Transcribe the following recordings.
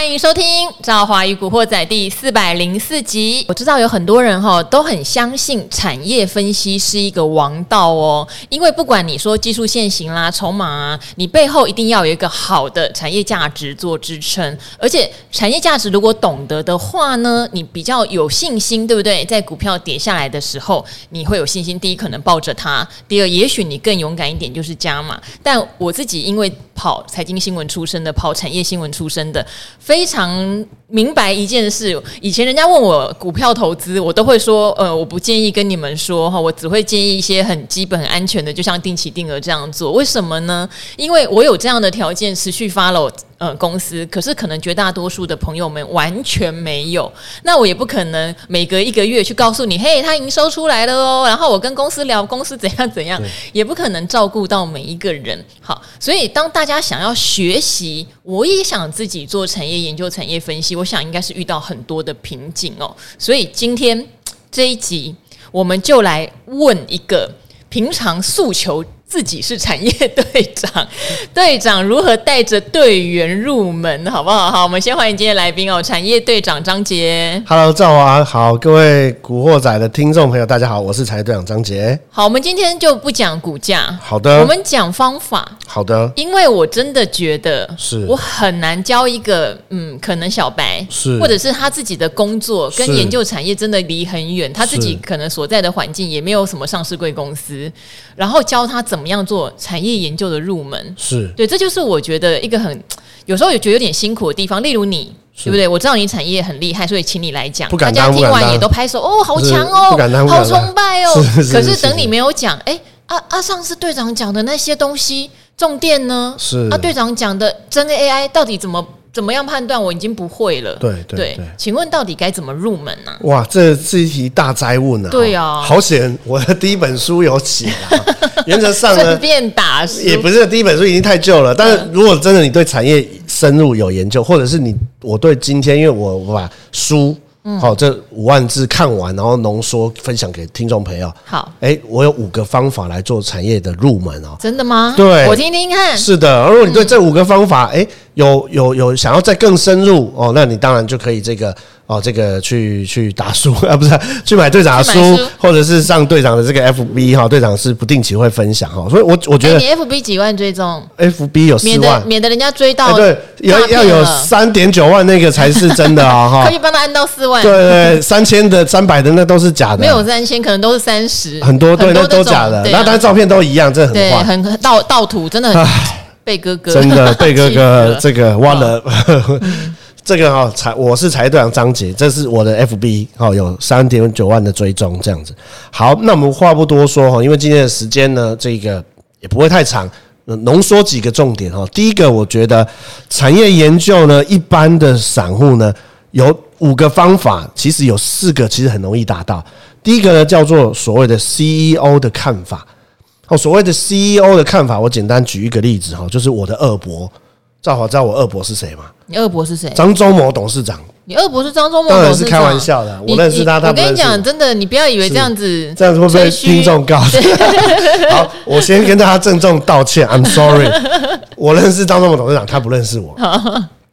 欢迎收听《赵华与古惑仔》第四百零四集。我知道有很多人哈都很相信产业分析是一个王道哦，因为不管你说技术线型啦、筹码啊，你背后一定要有一个好的产业价值做支撑。而且产业价值如果懂得的话呢，你比较有信心，对不对？在股票跌下来的时候，你会有信心。第一，可能抱着它；第二，也许你更勇敢一点，就是加码。但我自己因为跑财经新闻出身的，跑产业新闻出身的。非常明白一件事，以前人家问我股票投资，我都会说，呃，我不建议跟你们说哈，我只会建议一些很基本、很安全的，就像定期定额这样做。为什么呢？因为我有这样的条件，持续 follow。呃，公司可是可能绝大多数的朋友们完全没有，那我也不可能每隔一个月去告诉你，嘿，他营收出来了哦，然后我跟公司聊公司怎样怎样，也不可能照顾到每一个人。好，所以当大家想要学习，我也想自己做产业研究、产业分析，我想应该是遇到很多的瓶颈哦。所以今天这一集，我们就来问一个平常诉求。自己是产业队长，队长如何带着队员入门，好不好？好，我们先欢迎今天来宾哦，产业队长张杰。Hello，赵华，好，各位古惑仔的听众朋友，大家好，我是产业队长张杰。好，我们今天就不讲股价，好的，我们讲方法，好的，因为我真的觉得，是。我很难教一个，嗯，可能小白，是，或者是他自己的工作跟研究产业真的离很远，他自己可能所在的环境也没有什么上市贵公司，然后教他怎么样做产业研究的入门，是对，这就是我觉得一个很有时候也觉得有点辛苦的地方。例如你，对不对？我知道你产业很厉害，所以请你来讲，大家听完也都拍手哦，好强哦，好崇拜哦。可是等你没有讲，哎，啊啊，上次队长讲的那些东西，重点呢？是啊，队长讲的真 AI 到底怎么？怎么样判断？我已经不会了。对对对，请问到底该怎么入门呢？哇，这是一题大灾问啊！对啊，好险！我的第一本书有写了，原则上呢，顺便打也不是第一本书已经太旧了。但是如果真的你对产业深入有研究，或者是你我对今天，因为我我把书。好，这五万字看完，然后浓缩分享给听众朋友。好，哎，我有五个方法来做产业的入门哦。真的吗？对，我听听看。是的，如果你对这五个方法，哎，有有有想要再更深入哦，那你当然就可以这个。哦，这个去去打书 啊，不是去买队长的书，书，或者是上队长的这个 FB 哈，队长是不定期会分享哈，所以我我觉得、欸、你 FB 几万追踪，FB 有四万，免得免得人家追到、欸，对，要要有三点九万那个才是真的啊 哈，可以帮他按到四万，对对，对，三千的、三百的那都是假的，没有三千，可能都是三十，很多对，那都假的，那当然照片都一样，这很对，很盗盗图，真的很贝哥哥，真的贝哥哥 这个忘了。这个哈财，我是财队长张捷，这是我的 FB 哈，有三点九万的追踪这样子。好，那我们话不多说哈，因为今天的时间呢，这个也不会太长，浓缩几个重点哈。第一个，我觉得产业研究呢，一般的散户呢，有五个方法，其实有四个其实很容易达到。第一个呢，叫做所谓的 CEO 的看法。哦，所谓的 CEO 的看法，我简单举一个例子哈，就是我的二伯。赵华知道我二伯是谁吗？你二伯是谁？张忠谋董事长。你二伯是张忠谋董事长？当然是开玩笑的，我认识他。他我跟你讲，真的，你不要以为这样子，这样子会被听众告诉。好，我先跟大家郑重道歉，I'm sorry。我认识张忠谋董事长，他不认识我。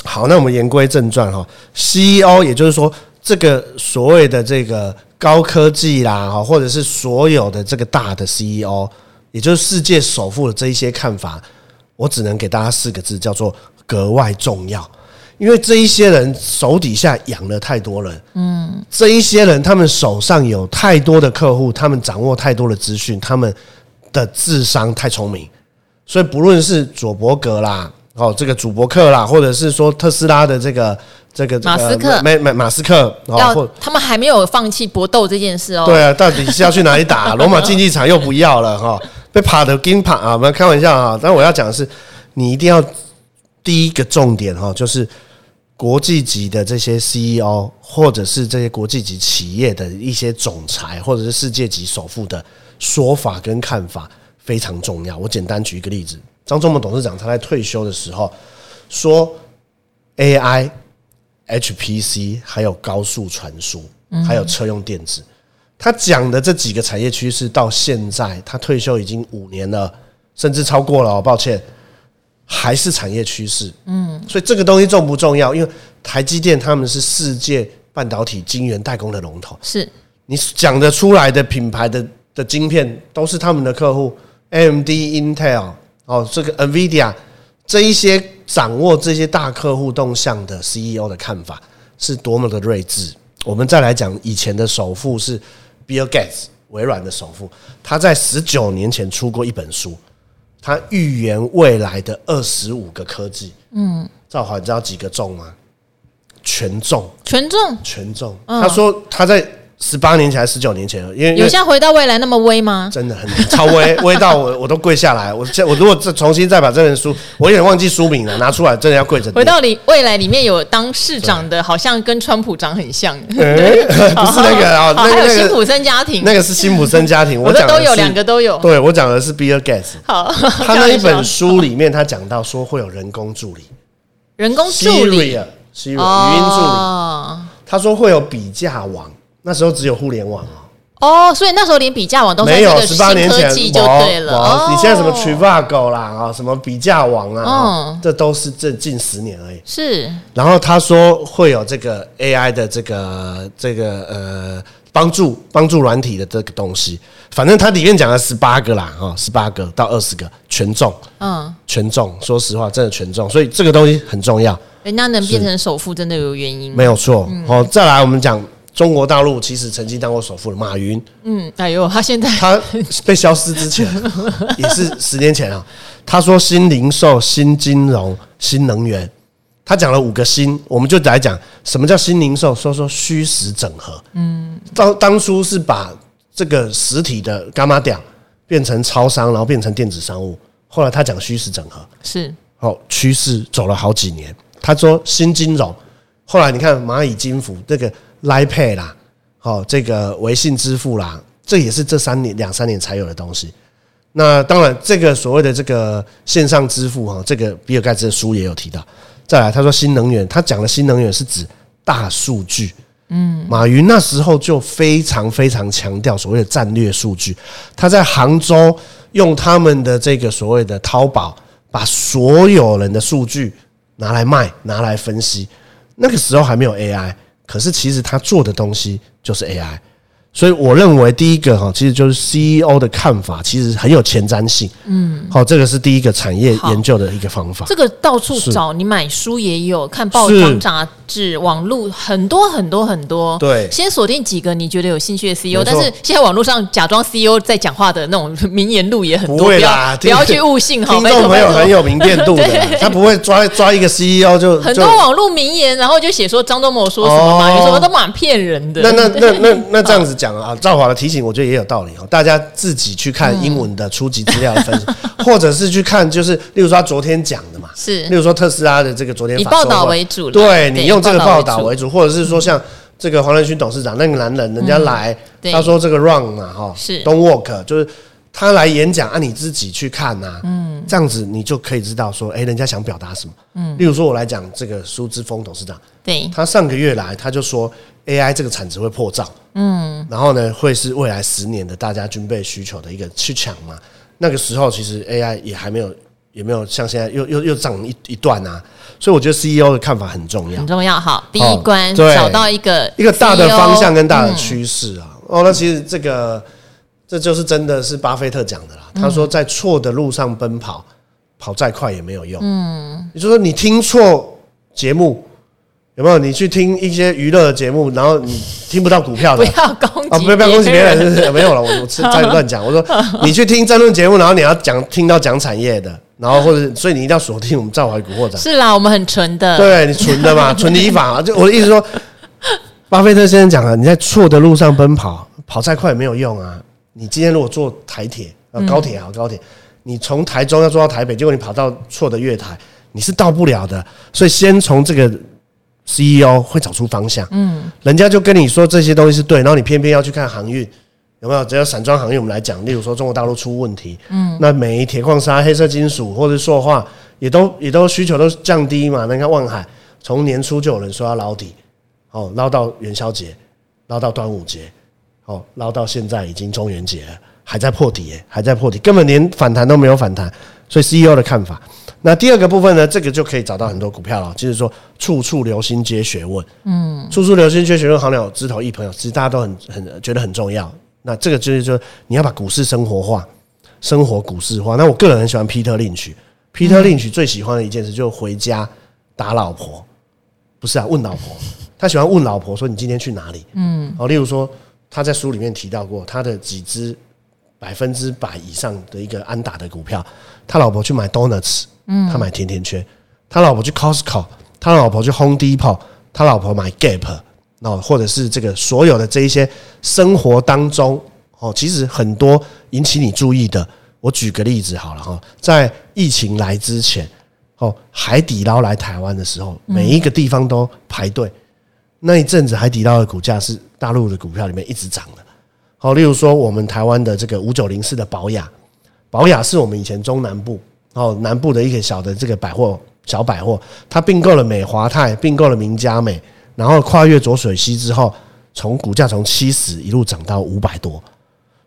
好，那我们言归正传哈。CEO，也就是说，这个所谓的这个高科技啦，哈，或者是所有的这个大的 CEO，也就是世界首富的这一些看法。我只能给大家四个字，叫做格外重要，因为这一些人手底下养了太多人，嗯，这一些人他们手上有太多的客户，他们掌握太多的资讯，他们的智商太聪明，所以不论是佐伯格啦，哦，这个主伯克啦，或者是说特斯拉的这个这个马斯克，没没马斯克，要他们还没有放弃搏斗这件事哦。对啊，到底是要去哪里打？罗马竞技场又不要了哈。被爬的跟爬啊！我们开玩笑啊！但我要讲的是，你一定要第一个重点哈，就是国际级的这些 CEO，或者是这些国际级企业的一些总裁，或者是世界级首富的说法跟看法非常重要。我简单举一个例子：张忠谋董事长他在退休的时候说，AI、HPC 还有高速传输，还有车用电子。他讲的这几个产业趋势到现在，他退休已经五年了，甚至超过了。抱歉，还是产业趋势。嗯，所以这个东西重不重要？因为台积电他们是世界半导体晶圆代工的龙头，是你讲得出来的品牌的的晶片都是他们的客户，AMD、Intel 哦，这个 NVIDIA 这一些掌握这些大客户动向的 CEO 的看法是多么的睿智。我们再来讲以前的首富是 Bill Gates，微软的首富，他在十九年前出过一本书。他预言未来的二十五个科技，嗯，赵华，你知道几个中吗？全中，全中，全中。他说他在。十八年前还是十九年前了，因为有像回到未来那么威吗？真的很超威，威到我我都跪下来。我我如果再重新再把这本书，我有点忘记书名了，拿出来真的要跪着。回到里未来里面有当市长的，好像跟川普长很像。不是那个啊，还有辛普森家庭，那个是辛普森家庭。我的都有两个都有。对，我讲的是 Bill Gates。好，他那一本书里面他讲到说会有人工助理，人工助理，语音助理。他说会有比价网。那时候只有互联网哦，所以那时候连比价网都没有。十八年前就对了，你现在什么 Trivago 啦啊，什么比价网啊，这都是这近十年而已。是。然后他说会有这个 AI 的这个这个呃帮助帮助软体的这个东西，反正它里面讲了十八个啦啊，十八个到二十个全中，嗯，全中。说实话，真的全中，所以这个东西很重要。人家能变成首富，真的有原因。没有错。好，再来我们讲。中国大陆其实曾经当过首富的马云，嗯，哎呦，他现在他被消失之前 也是十年前啊。他说新零售、新金融、新能源，他讲了五个新，我们就来讲什么叫新零售，说说虚实整合。嗯，当当初是把这个实体的伽马店变成超商，然后变成电子商务。后来他讲虚实整合，是哦，趋势走了好几年。他说新金融，后来你看蚂蚁金服这个。Lipay 啦，好，这个微信支付啦，这也是这三年两三年才有的东西。那当然，这个所谓的这个线上支付哈，这个比尔盖茨的书也有提到。再来，他说新能源，他讲的新能源是指大数据。嗯，马云那时候就非常非常强调所谓的战略数据。他在杭州用他们的这个所谓的淘宝，把所有人的数据拿来卖，拿来分析。那个时候还没有 AI。可是，其实他做的东西就是 AI。所以我认为第一个哈，其实就是 CEO 的看法，其实很有前瞻性。嗯，好，这个是第一个产业研究的一个方法。这个到处找，你买书也有，看报章杂志、网络很多很多很多。对，先锁定几个你觉得有兴趣的 CEO。但是现在网络上假装 CEO 在讲话的那种名言录也很多，不会啦，不要去误信哈。听众朋友很有明辨度的，他不会抓抓一个 CEO 就很多网络名言，然后就写说张忠谋说什么嘛，有什么都蛮骗人的。那那那那那这样子讲。啊，赵华的提醒我觉得也有道理哦。大家自己去看英文的初级资料的分析，或者是去看，就是例如说他昨天讲的嘛，是，例如说特斯拉的这个昨天以报道为主，对，你用这个报道为主，或者是说像这个黄仁勋董事长那个男人，人家来他说这个 run 嘛，哈，是。don't walk 就是他来演讲，啊，你自己去看呐，嗯，这样子你就可以知道说，哎，人家想表达什么，嗯，例如说我来讲这个苏之峰董事长，对，他上个月来他就说。AI 这个产值会破兆，嗯，然后呢，会是未来十年的大家军备需求的一个去抢嘛？那个时候其实 AI 也还没有，也没有像现在又又又涨一一段啊，所以我觉得 CEO 的看法很重要，很重要。好，第一关找到一个一个大的方向跟大的趋势啊。哦，那其实这个这就是真的是巴菲特讲的啦。他说，在错的路上奔跑，跑再快也没有用。嗯，也就是说你听错节目。有没有你去听一些娱乐的节目，然后你听不到股票的？不要攻击啊！不要不要攻击别人，是是？没有了，我 我在乱讲。我说你去听争论节目，然后你要讲听到讲产业的，然后或者所以你一定要锁定我们赵怀古惑仔。是啦，我们很纯的。对你纯的嘛，纯理法。就我的意思说，巴菲特先生讲了，你在错的路上奔跑，跑再快也没有用啊。你今天如果坐台铁啊高铁啊高铁，你从台中要坐到台北，结果你跑到错的月台，你是到不了的。所以先从这个。CEO 会找出方向，嗯，人家就跟你说这些东西是对，然后你偏偏要去看航运，有没有？只要散装航运我们来讲，例如说中国大陆出问题，嗯，那煤、铁矿砂、黑色金属或者塑化也都也都需求都降低嘛。那你看万海从年初就有人说要捞底，哦，捞到元宵节，捞到端午节，哦，捞到现在已经中元节了，还在破底，还在破底，根本连反弹都没有反弹。所以 CEO 的看法，那第二个部分呢，这个就可以找到很多股票了，就是说处处留心皆学问，嗯，处处留心皆学问，好鸟枝头一朋友，其实大家都很很觉得很重要。那这个就是说，你要把股市生活化，生活股市化。那我个人很喜欢彼得林区，彼得林区最喜欢的一件事就是回家打老婆，不是啊，问老婆，他喜欢问老婆说你今天去哪里？嗯，哦，例如说他在书里面提到过他的几只百分之百以上的一个安打的股票，他老婆去买 donuts。嗯，他买甜甜圈，他老婆去 Costco，他老婆去 Home Depot，他老婆买 Gap，那或者是这个所有的这一些生活当中哦，其实很多引起你注意的。我举个例子好了哈，在疫情来之前，哦，海底捞来台湾的时候，每一个地方都排队。那一阵子海底捞的股价是大陆的股票里面一直涨的。好，例如说我们台湾的这个五九零四的宝雅，宝雅是我们以前中南部。哦，南部的一个小的这个百货小百货，它并购了美华泰，并购了名家美，然后跨越浊水溪之后，从股价从七十一路涨到五百多，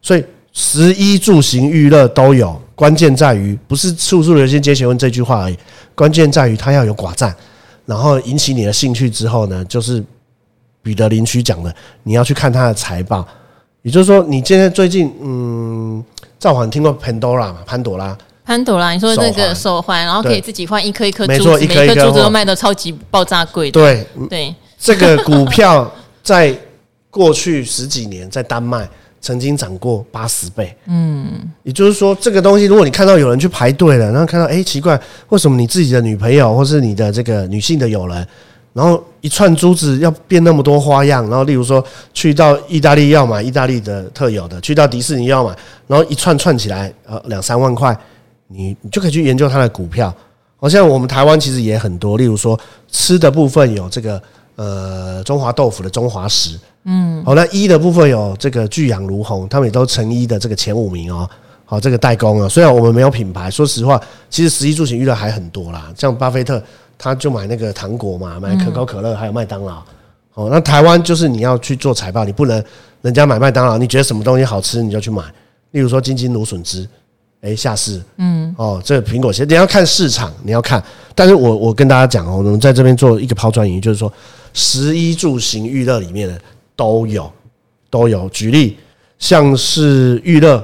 所以食衣住行娱乐都有，关键在于不是处处留心皆学问这句话而已，关键在于它要有寡占，然后引起你的兴趣之后呢，就是彼得林区讲的，你要去看它的财报，也就是说，你现在最近嗯，赵华听过 Pandora 嘛，潘朵拉。潘朵拉，你说这个手环，然后可以自己换一颗一颗珠子，每颗珠子都卖的超级爆炸贵。对对，这个股票在过去十几年在丹麦曾经涨过八十倍。嗯，也就是说，这个东西如果你看到有人去排队了，然后看到哎奇怪，为什么你自己的女朋友或是你的这个女性的友人，然后一串珠子要变那么多花样，然后例如说去到意大利要买意大利的特有的，去到迪士尼要买，然后一串串起来呃两三万块。你你就可以去研究它的股票，好像我们台湾其实也很多，例如说吃的部分有这个呃中华豆腐的中华食，嗯，好，那一的部分有这个巨阳如虹，他们也都成一的这个前五名哦，好，这个代工啊，虽然我们没有品牌，说实话，其实十一住行娱乐还很多啦，像巴菲特他就买那个糖果嘛，买可口可乐，还有麦当劳，哦，那台湾就是你要去做财报，你不能人家买麦当劳，你觉得什么东西好吃你就去买，例如说金金芦笋汁。哎，下市，嗯，哦，这个苹果，先你要看市场，你要看。但是我我跟大家讲哦，我们在这边做一个抛砖引玉，就是说，十一住行娱乐里面的都有，都有。举例，像是娱乐，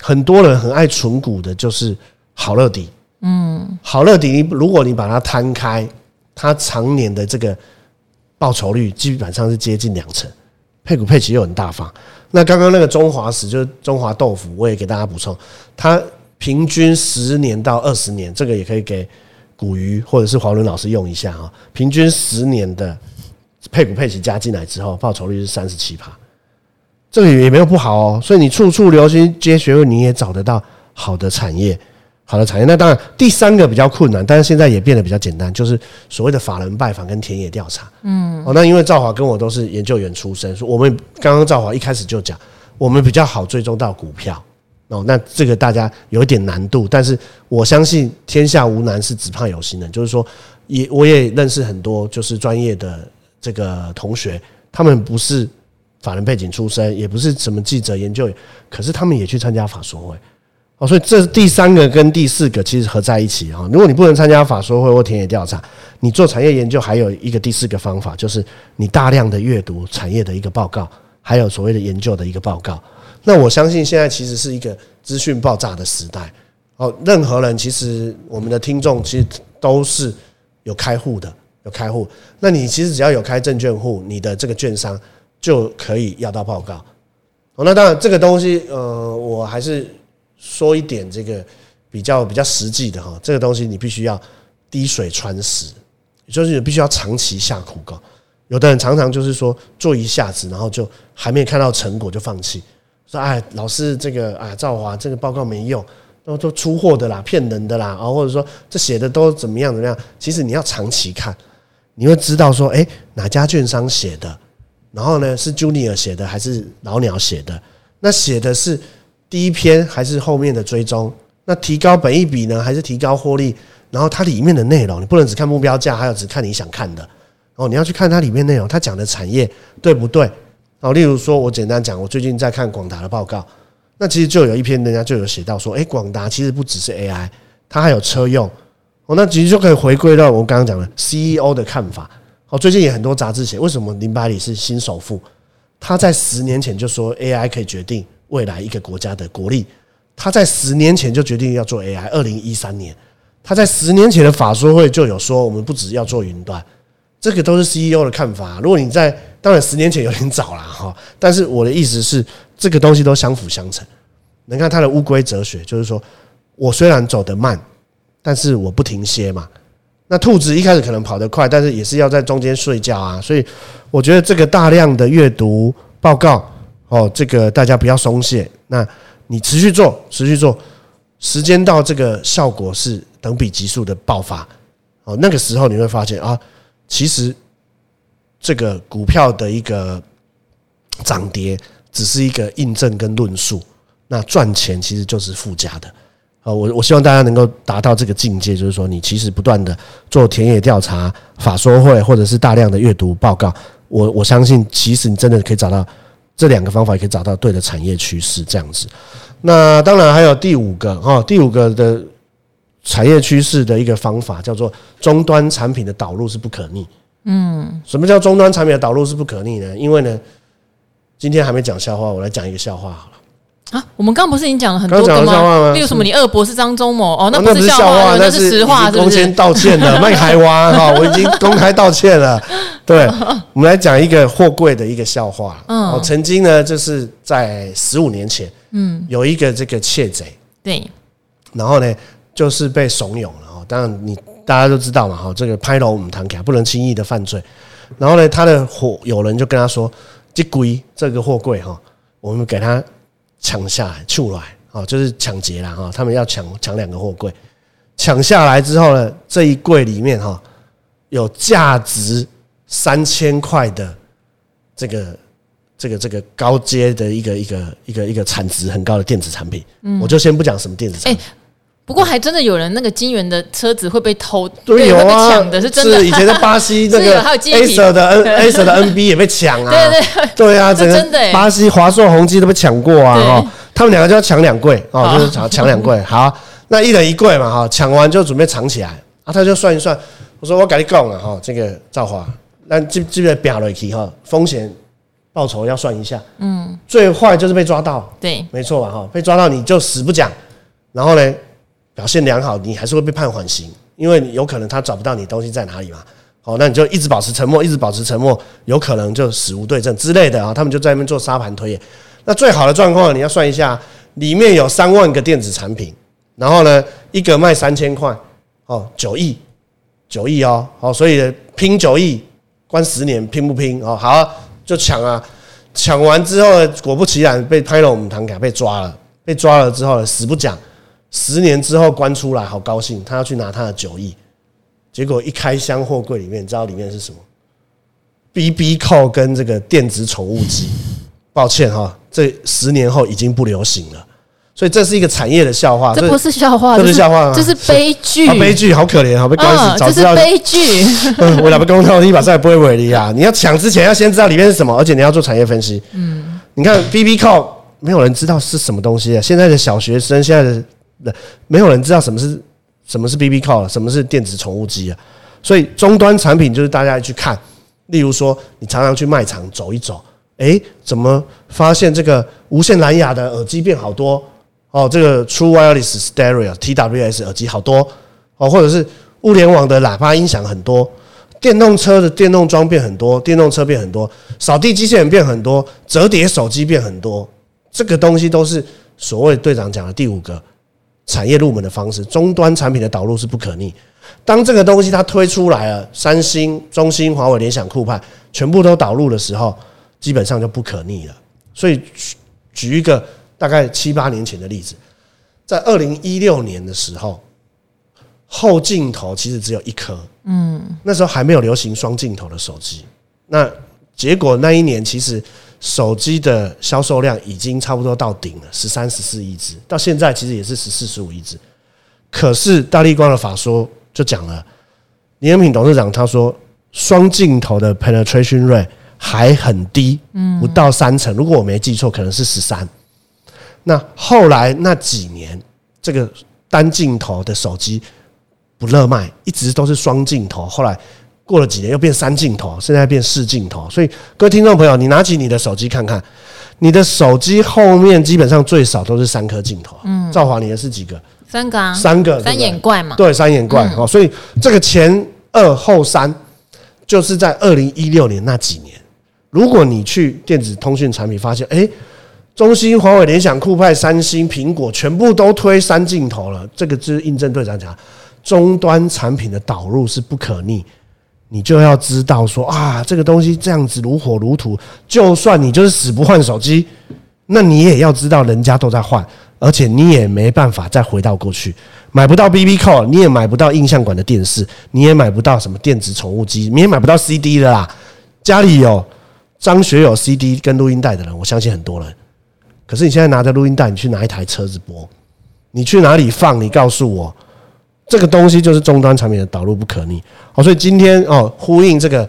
很多人很爱存股的，就是好乐迪，嗯，好乐迪，如果你把它摊开，它常年的这个报酬率基本上是接近两成，配股配息又很大方。那刚刚那个中华食就是中华豆腐，我也给大家补充，它平均十年到二十年，这个也可以给古鱼或者是黄伦老师用一下啊。平均十年的配股配息加进来之后，报酬率是三十七趴，这个也没有不好哦。所以你处处留心皆学问，你也找得到好的产业。好的产业，那当然第三个比较困难，但是现在也变得比较简单，就是所谓的法人拜访跟田野调查。嗯，哦，那因为赵华跟我都是研究员出身，说我们刚刚赵华一开始就讲，我们比较好追踪到股票。哦，那这个大家有一点难度，但是我相信天下无难事，只怕有心人。就是说，也我也认识很多就是专业的这个同学，他们不是法人背景出身，也不是什么记者研究员，可是他们也去参加法说会。哦，所以这第三个跟第四个其实合在一起啊。如果你不能参加法说会或田野调查，你做产业研究还有一个第四个方法，就是你大量的阅读产业的一个报告，还有所谓的研究的一个报告。那我相信现在其实是一个资讯爆炸的时代。哦，任何人其实我们的听众其实都是有开户的，有开户。那你其实只要有开证券户，你的这个券商就可以要到报告。哦，那当然这个东西，呃，我还是。说一点这个比较比较实际的哈，这个东西你必须要滴水穿石，就是你必须要长期下苦功。有的人常常就是说做一下子，然后就还没看到成果就放弃，说哎，老师这个啊，赵华这个报告没用，都都出货的啦，骗人的啦，啊，或者说这写的都怎么样怎么样？其实你要长期看，你会知道说，哎，哪家券商写的，然后呢是 Junior 写的还是老鸟写的？那写的是。第一篇还是后面的追踪？那提高本益比呢，还是提高获利？然后它里面的内容，你不能只看目标价，还有只看你想看的哦。你要去看它里面内容，它讲的产业对不对？哦，例如说，我简单讲，我最近在看广达的报告，那其实就有一篇人家就有写到说，诶，广达其实不只是 AI，它还有车用，哦，那其实就可以回归到我刚刚讲的 CEO 的看法。哦，最近也很多杂志写，为什么林百里是新首富？他在十年前就说 AI 可以决定未来一个国家的国力。他在十年前就决定要做 AI。二零一三年，他在十年前的法说会就有说，我们不只要做云端。这个都是 CEO 的看法。如果你在，当然十年前有点早了哈，但是我的意思是，这个东西都相辅相成。你看他的乌龟哲学，就是说我虽然走得慢，但是我不停歇嘛。那兔子一开始可能跑得快，但是也是要在中间睡觉啊。所以我觉得这个大量的阅读报告哦，这个大家不要松懈。那你持续做，持续做，时间到这个效果是等比级数的爆发哦。那个时候你会发现啊，其实这个股票的一个涨跌只是一个印证跟论述，那赚钱其实就是附加的。啊，我我希望大家能够达到这个境界，就是说你其实不断的做田野调查、法说会，或者是大量的阅读报告。我我相信，其实你真的可以找到。这两个方法也可以找到对的产业趋势，这样子。那当然还有第五个哈，第五个的产业趋势的一个方法叫做终端产品的导入是不可逆。嗯，什么叫终端产品的导入是不可逆呢？因为呢，今天还没讲笑话，我来讲一个笑话好了。啊，我们刚刚不是已经讲了很多个刚刚讲笑话吗？例如什么你二伯是张忠谋哦，那不是笑话，那是实话，是不是？公开道歉了，卖海蛙哈，我已经公开道歉了。对，我们来讲一个货柜的一个笑话。嗯，曾经呢，就是在十五年前，嗯，有一个这个窃贼，对，然后呢，就是被怂恿了哦。当然，你大家都知道嘛，哈，这个拍楼我们谈卡不能轻易的犯罪。然后呢，他的伙有人就跟他说：“这龟这个货柜哈，我们给他。”抢下来，出来，哦，就是抢劫了哈。他们要抢抢两个货柜，抢下来之后呢，这一柜里面哈有价值三千块的这个这个这个高阶的一个一个一个一个产值很高的电子产品。嗯，我就先不讲什么电子产品。不过还真的有人那个金元的车子会被偷，对，有啊，抢的是真的。是以前在巴西 那个 Acer 的 N Acer 的 NB 也被抢啊，对对 对啊，整个巴西华硕、宏基都被抢过啊哈。他们两个就要抢两柜哦，就是抢抢两柜。好，那一人一柜嘛哈，抢完就准备藏起来啊。他就算一算，我说我跟你讲了哈，这个赵华，那这这边表了一题哈，风险报酬要算一下。嗯，最坏就是被抓到，对，没错吧哈，被抓到你就死不讲，然后呢？表现良好，你还是会被判缓刑，因为有可能他找不到你东西在哪里嘛。好，那你就一直保持沉默，一直保持沉默，有可能就死无对证之类的啊。他们就在那边做沙盘推演。那最好的状况，你要算一下，里面有三万个电子产品，然后呢，一个卖三千块，哦，九亿，九亿哦，好，所以拼九亿，关十年，拼不拼？哦，好，就抢啊，抢完之后，果不其然被拍了我们堂卡被抓了，被抓了之后死不讲。十年之后关出来，好高兴，他要去拿他的九亿，结果一开箱货柜里面，你知道里面是什么？BB 扣跟这个电子宠物机。抱歉哈，这十年后已经不流行了，所以这是一个产业的笑话。这不是笑话，这是笑话，这是悲剧。悲剧，好可怜，好被关死，早知道悲剧。我两个公道，你把这也不会违例啊！你要抢之前要先知道里面是什么，而且你要做产业分析。嗯，你看 BB 扣，没有人知道是什么东西啊。现在的小学生，现在的。没有人知道什么是什么是 BB Call，什么是电子宠物机啊？所以终端产品就是大家去看，例如说你常常去卖场走一走，诶，怎么发现这个无线蓝牙的耳机变好多？哦，这个 True Wireless Stereo TWS 耳机好多哦，或者是物联网的喇叭音响很多，电动车的电动装变很多，电动车变很多，扫地机器人变很多，折叠手机变很多，这个东西都是所谓队长讲的第五个。产业入门的方式，终端产品的导入是不可逆。当这个东西它推出来了，三星、中兴、华为、联想、酷派全部都导入的时候，基本上就不可逆了。所以举一个大概七八年前的例子，在二零一六年的时候，后镜头其实只有一颗，嗯，那时候还没有流行双镜头的手机。那结果那一年其实。手机的销售量已经差不多到顶了，十三、十四亿只，到现在其实也是十四、十五亿只。可是大立光的法说就讲了，林恩平董事长他说，双镜头的 penetration rate 还很低，不到三成。如果我没记错，可能是十三。那后来那几年，这个单镜头的手机不热卖，一直都是双镜头，后来过了几年又变三镜头，现在变四镜头。所以各位听众朋友，你拿起你的手机看看，你的手机后面基本上最少都是三颗镜头。嗯，兆华你的是几个？三个啊，三个，三眼怪嘛。对，三眼怪哦。所以这个前二后三，就是在二零一六年那几年。如果你去电子通讯产品发现，哎，中兴、华为、联想、酷派、三星、苹果全部都推三镜头了，这个就是印证队长讲，终端产品的导入是不可逆。你就要知道说啊，这个东西这样子如火如荼，就算你就是死不换手机，那你也要知道人家都在换，而且你也没办法再回到过去，买不到 BB 扣你也买不到印象馆的电视，你也买不到什么电子宠物机，你也买不到 CD 的啦，家里有。张学友 CD 跟录音带的人，我相信很多人。可是你现在拿着录音带，你去拿一台车子播，你去哪里放？你告诉我，这个东西就是终端产品的导入不可逆。好，所以今天哦，呼应这个，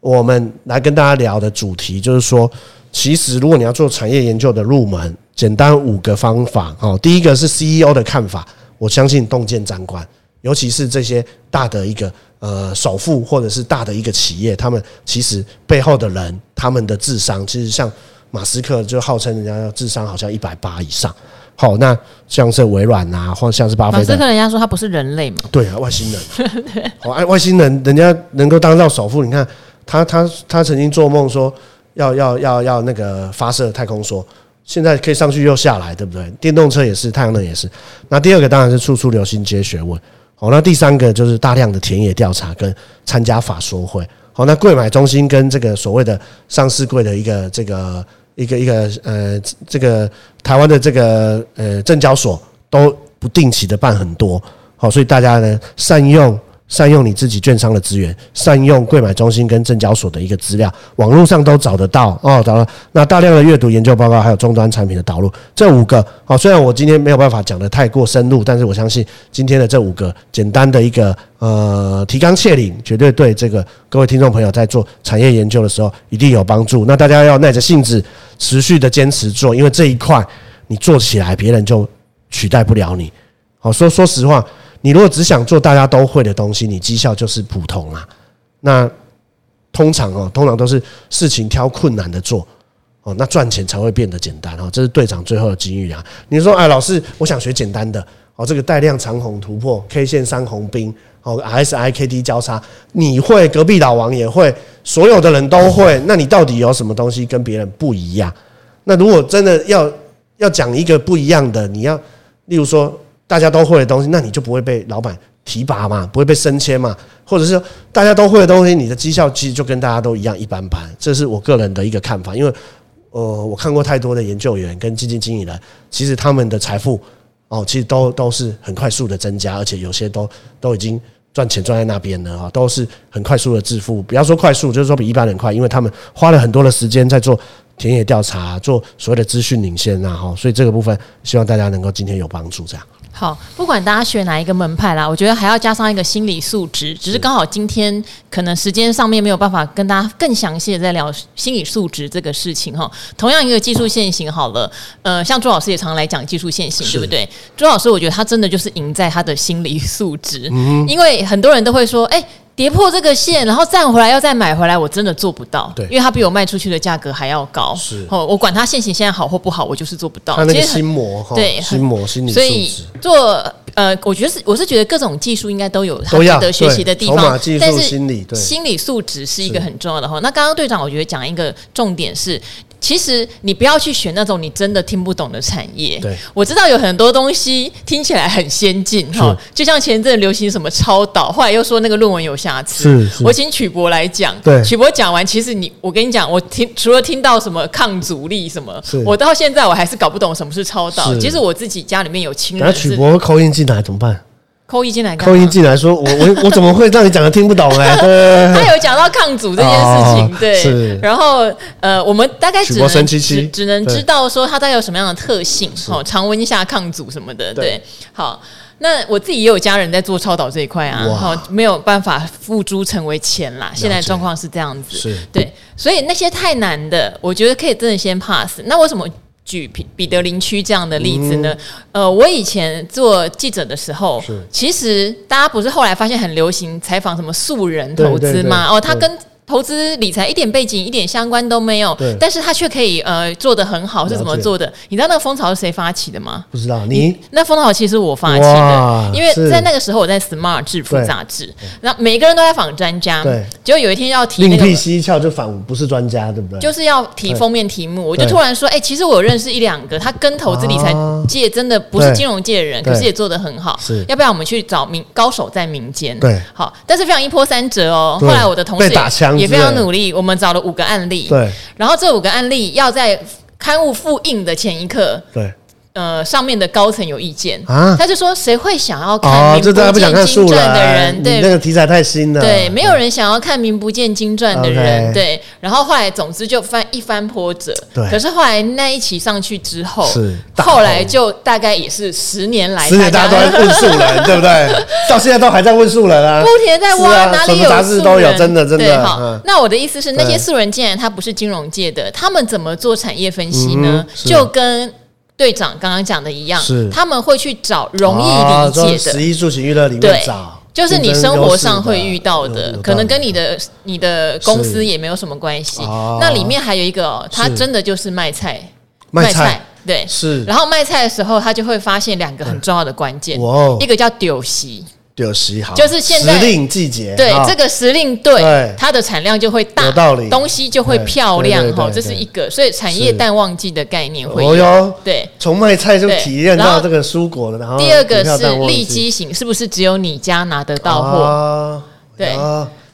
我们来跟大家聊的主题就是说，其实如果你要做产业研究的入门，简单五个方法哦。第一个是 CEO 的看法，我相信洞见长官，尤其是这些大的一个。呃，首富或者是大的一个企业，他们其实背后的人，他们的智商，其实像马斯克就号称人家智商好像一百八以上。好，那像是微软啊，或像是巴菲特，马斯克人家说他不是人类嘛？对啊，外星人。好，哎，外星人，人家能够当到首富，你看他他他曾经做梦说要要要要那个发射太空梭，现在可以上去又下来，对不对？电动车也是，太阳能也是。那第二个当然是处处留心皆学问。好，那第三个就是大量的田野调查跟参加法说会。好，那贵买中心跟这个所谓的上市柜的一个这个一个一个呃这个台湾的这个呃证交所都不定期的办很多。好，所以大家呢善用。善用你自己券商的资源，善用柜买中心跟证交所的一个资料，网络上都找得到哦。找到那大量的阅读研究报告，还有终端产品的导入，这五个哦。虽然我今天没有办法讲得太过深入，但是我相信今天的这五个简单的一个呃提纲挈领，绝对对这个各位听众朋友在做产业研究的时候一定有帮助。那大家要耐着性子，持续的坚持做，因为这一块你做起来，别人就取代不了你。好，说说实话。你如果只想做大家都会的东西，你绩效就是普通啊。那通常哦，通常都是事情挑困难的做哦，那赚钱才会变得简单哦。这是队长最后的金玉啊。你说，哎，老师，我想学简单的哦，这个带量长红突破，K 线三红兵哦，S I K D 交叉，你会，隔壁老王也会，所有的人都会。那你到底有什么东西跟别人不一样？那如果真的要要讲一个不一样的，你要例如说。大家都会的东西，那你就不会被老板提拔嘛，不会被升迁嘛，或者是大家都会的东西，你的绩效其实就跟大家都一样一般般。这是我个人的一个看法，因为呃，我看过太多的研究员跟基金经理人，其实他们的财富哦，其实都都是很快速的增加，而且有些都都已经赚钱赚在那边了啊，都是很快速的致富。不要说快速，就是说比一般人快，因为他们花了很多的时间在做田野调查，做所谓的资讯领先啊，哈，所以这个部分希望大家能够今天有帮助，这样。好，不管大家学哪一个门派啦，我觉得还要加上一个心理素质。只是刚好今天可能时间上面没有办法跟大家更详细的在聊心理素质这个事情哈。同样一个技术限行好了，呃，像朱老师也常来讲技术限行，对不对？朱老师，我觉得他真的就是赢在他的心理素质，因为很多人都会说，哎。跌破这个线，然后站回来要再买回来，我真的做不到。对，因为它比我卖出去的价格还要高。是，哦，我管它线型现在好或不好，我就是做不到。它那个心魔哈，对，心魔心理素质。所以做呃，我觉得是，我是觉得各种技术应该都有它值得学习的地方。但是心理心理素质是一个很重要的哈。那刚刚队长我觉得讲一个重点是。其实你不要去选那种你真的听不懂的产业。对，我知道有很多东西听起来很先进哈，就像前阵流行什么超导，后来又说那个论文有瑕疵。是，是我请曲博来讲。对，曲博讲完，其实你我跟你讲，我听除了听到什么抗阻力什么，我到现在我还是搞不懂什么是超导。其实我自己家里面有亲人。那曲博扣音进来怎么办？扣一进来，扣一进来说，我我我怎么会让你讲的听不懂 呢？他有讲到抗阻这件事情，对，然后呃，我们大概只能只只能知道说它大概有什么样的特性，好，常温下抗阻什么的，对，好，那我自己也有家人在做超导这一块啊，好，没有办法付诸成为钱啦，现在状况是这样子，是。对，所以那些太难的，我觉得可以真的先 pass。那为什么？举彼彼得林区这样的例子呢？嗯、呃，我以前做记者的时候，其实大家不是后来发现很流行采访什么素人投资吗？哦，他跟投资理财一点背景、一点相关都没有，但是他却可以呃做的很好，是怎么做的？你知道那个风潮是谁发起的吗？不知道，你，你那风潮其实我发起的，因为在那个时候我在《Smart 致富》杂志，然后每个人都在访专家，对，结果有一天要提另辟蹊跷就访不是专家，对不对？就是要提封面题目，我就突然说，哎、欸，其实我有认识一两个，他跟投资理财界真的不是金融界的人，可是也做的很好，是。要不要我们去找民高手在民间？对，好，但是非常一波三折哦。后来我的同事也，也非常努力。我们找了五个案例，对，然后这五个案例要在刊物复印的前一刻，对。呃，上面的高层有意见啊，他就说，谁会想要看名不见经传的人？对，那个题材太新了。对，没有人想要看名不见经传的人。对，然后后来总之就翻一番波折。对，可是后来那一期上去之后，是后来就大概也是十年来，十年大家都在问素人，对不对？到现在都还在问素人啊，不停在挖，哪里有杂志都有，真的真的。好，那我的意思是，那些素人既然他不是金融界的，他们怎么做产业分析呢？就跟队长刚刚讲的一样，是。他们会去找容易理解的，十一住行娱乐里面找，就是你生活上会遇到的，可能跟你的你的公司也没有什么关系。那里面还有一个，他真的就是卖菜，卖菜，对，是。然后卖菜的时候，他就会发现两个很重要的关键，一个叫丢席。有时行，就是现在时令季节，对这个时令对它的产量就会大，有道理，东西就会漂亮哈，这是一个，所以产业淡旺季的概念会有，对，从卖菜就体验到这个蔬果了，然后第二个是利基型，是不是只有你家拿得到货？对。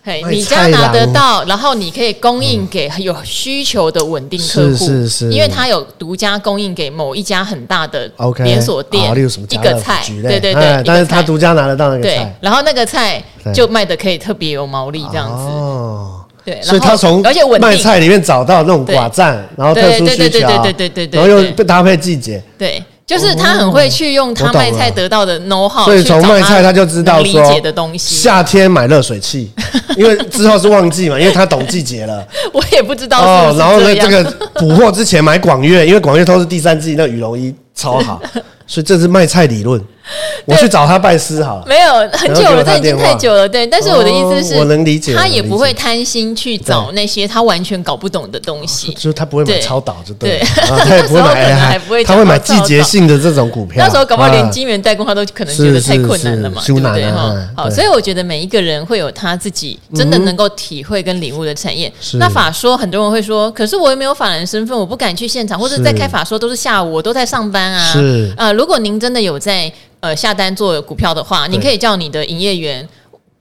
嘿，你家拿得到，然后你可以供应给有需求的稳定客户，是是是，因为他有独家供应给某一家很大的连锁店，一个菜，对对对，但是他独家拿得到那个菜，然后那个菜就卖的可以特别有毛利这样子，哦，对，所以他从而且卖菜里面找到那种寡占，然后特殊需求，对对对对对对，然后又搭配季节，对。就是他很会去用他卖菜得到的 know how，所以从卖菜他就知道说夏天买热水器，因为之后是旺季嘛，因为他懂季节了。我也不知道哦。然后呢，这个补货之前买广粤，因为广粤都是第三季那羽绒衣超好，所以这是卖菜理论。我去找他拜师好了，没有很久了，这已经太久了。对，但是我的意思是，我能理解，他也不会贪心去找那些他完全搞不懂的东西，就是他不会买超导，就对，他也不会买，他会买季节性的这种股票。那时候搞不好连金元代工他都可能觉得太困难了嘛，对不对？哈？好，所以我觉得每一个人会有他自己真的能够体会跟领悟的产业。那法说，很多人会说，可是我又没有法人身份，我不敢去现场，或者在开法说都是下午，我都在上班啊。是。啊，如果您真的有在。呃，下单做股票的话，你可以叫你的营业员。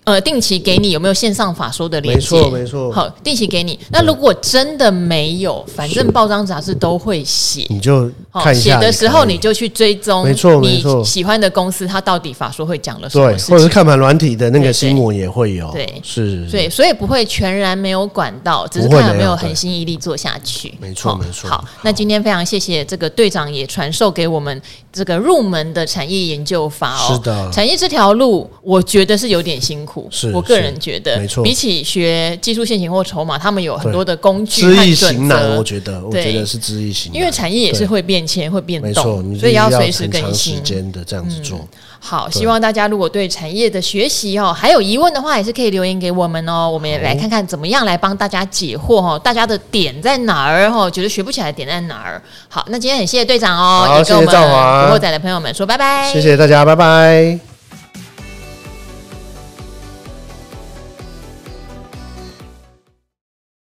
呃，定期给你有没有线上法说的连接？没错，没错。好，定期给你。那如果真的没有，反正报章杂志都会写，你就看。写的时候你就去追踪，没错，没错。喜欢的公司，它到底法说会讲了什么？对，或者是看盘软体的那个新闻也会有。对，是。对，所以不会全然没有管道，只是看有没有恒心毅力做下去。没错，没错。好，那今天非常谢谢这个队长也传授给我们这个入门的产业研究法哦。是的，产业这条路我觉得是有点辛苦。是，我个人觉得，没错，比起学技术线型或筹码，他们有很多的工具和准则。我觉得，我觉得是知易行难，因为产业也是会变迁、会变动，所以要随时更新。的这样子做。好，希望大家如果对产业的学习哦还有疑问的话，也是可以留言给我们哦。我们也来看看怎么样来帮大家解惑哦。大家的点在哪儿哦？觉得学不起来的点在哪儿？好，那今天很谢谢队长哦，也跟我们古惑仔的朋友们说拜拜。谢谢大家，拜拜。